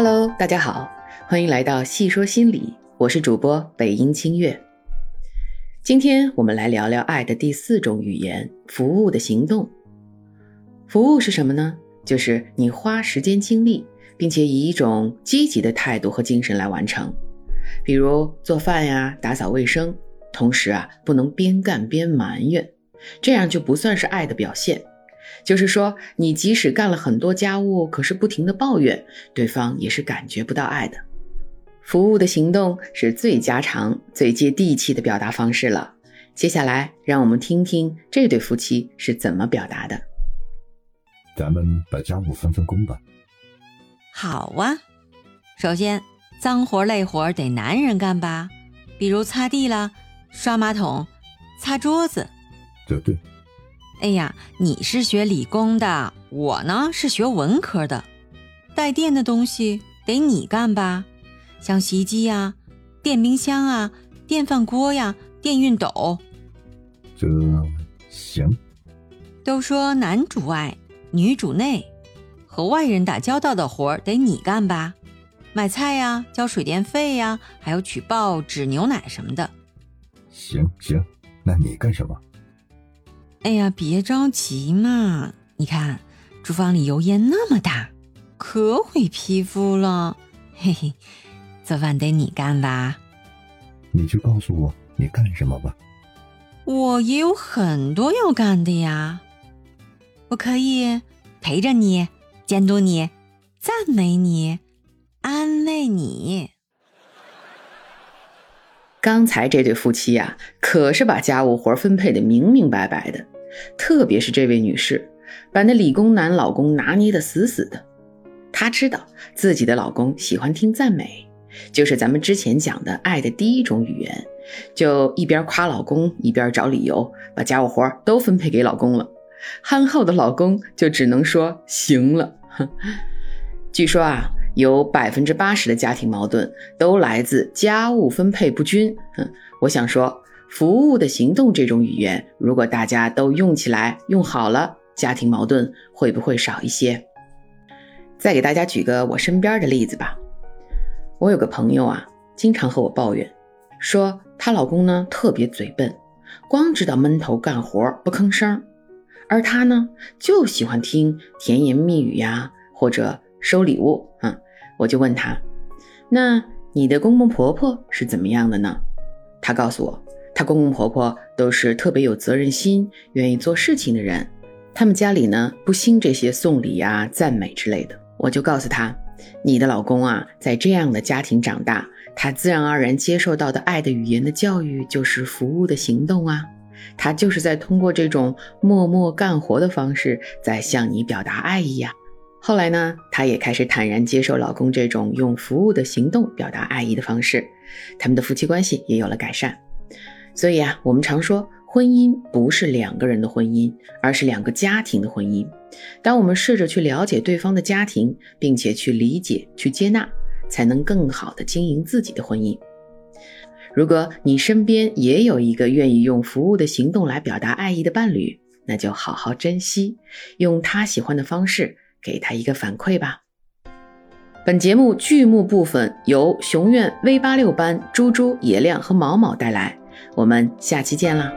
Hello，大家好，欢迎来到细说心理，我是主播北音清月。今天我们来聊聊爱的第四种语言——服务的行动。服务是什么呢？就是你花时间精力，并且以一种积极的态度和精神来完成。比如做饭呀、打扫卫生，同时啊，不能边干边埋怨，这样就不算是爱的表现。就是说，你即使干了很多家务，可是不停的抱怨，对方也是感觉不到爱的。服务的行动是最家常、最接地气的表达方式了。接下来，让我们听听这对夫妻是怎么表达的。咱们把家务分分工吧。好啊，首先，脏活累活得男人干吧，比如擦地啦、刷马桶、擦桌子。对对。哎呀，你是学理工的，我呢是学文科的，带电的东西得你干吧，像洗衣机呀、电冰箱啊、电饭锅呀、电熨斗。这行。都说男主外，女主内，和外人打交道的活得你干吧，买菜呀、交水电费呀，还有取报纸、牛奶什么的。行行，那你干什么？哎呀，别着急嘛！你看，厨房里油烟那么大，可毁皮肤了。嘿嘿，做饭得你干吧？你就告诉我你干什么吧。我也有很多要干的呀。我可以陪着你，监督你，赞美你，安慰你。刚才这对夫妻呀，可是把家务活分配的明明白白的。特别是这位女士，把那理工男老公拿捏的死死的。她知道自己的老公喜欢听赞美，就是咱们之前讲的爱的第一种语言。就一边夸老公，一边找理由，把家务活都分配给老公了。憨厚的老公就只能说行了。据说啊。有百分之八十的家庭矛盾都来自家务分配不均。哼，我想说，服务的行动这种语言，如果大家都用起来、用好了，家庭矛盾会不会少一些？再给大家举个我身边的例子吧。我有个朋友啊，经常和我抱怨，说她老公呢特别嘴笨，光知道闷头干活不吭声，而她呢就喜欢听甜言蜜语呀，或者收礼物啊。我就问他，那你的公公婆婆是怎么样的呢？他告诉我，他公公婆婆都是特别有责任心、愿意做事情的人。他们家里呢不兴这些送礼啊、赞美之类的。我就告诉他，你的老公啊，在这样的家庭长大，他自然而然接受到的爱的语言的教育就是服务的行动啊，他就是在通过这种默默干活的方式，在向你表达爱意呀。后来呢，她也开始坦然接受老公这种用服务的行动表达爱意的方式，他们的夫妻关系也有了改善。所以啊，我们常说，婚姻不是两个人的婚姻，而是两个家庭的婚姻。当我们试着去了解对方的家庭，并且去理解、去接纳，才能更好的经营自己的婚姻。如果你身边也有一个愿意用服务的行动来表达爱意的伴侣，那就好好珍惜，用他喜欢的方式。给他一个反馈吧。本节目剧目部分由熊院 V 八六班猪猪、野亮和毛毛带来，我们下期见啦！